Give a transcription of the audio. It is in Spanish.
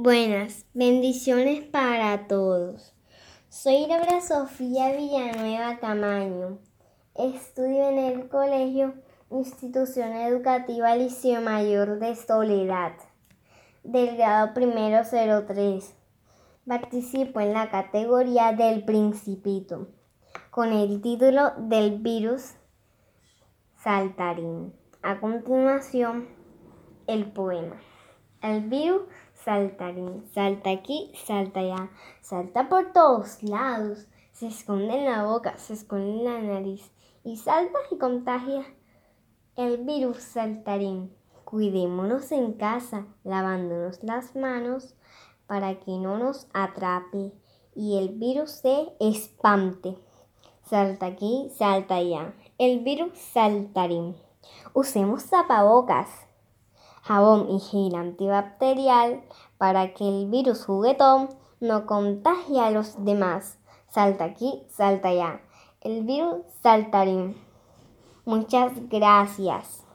Buenas, bendiciones para todos. Soy Laura Sofía Villanueva Camaño. Estudio en el colegio Institución Educativa Liceo Mayor de Soledad, del grado primero 03. Participo en la categoría del Principito, con el título del virus saltarín. A continuación, el poema. El virus saltarín, salta aquí, salta allá, salta por todos lados, se esconde en la boca, se esconde en la nariz y salta y contagia el virus saltarín. Cuidémonos en casa, lavándonos las manos para que no nos atrape y el virus se espante. Salta aquí, salta allá. El virus saltarín. Usemos tapabocas jabón y gel antibacterial para que el virus juguetón no contagie a los demás. Salta aquí, salta allá. El virus saltarín. Muchas gracias.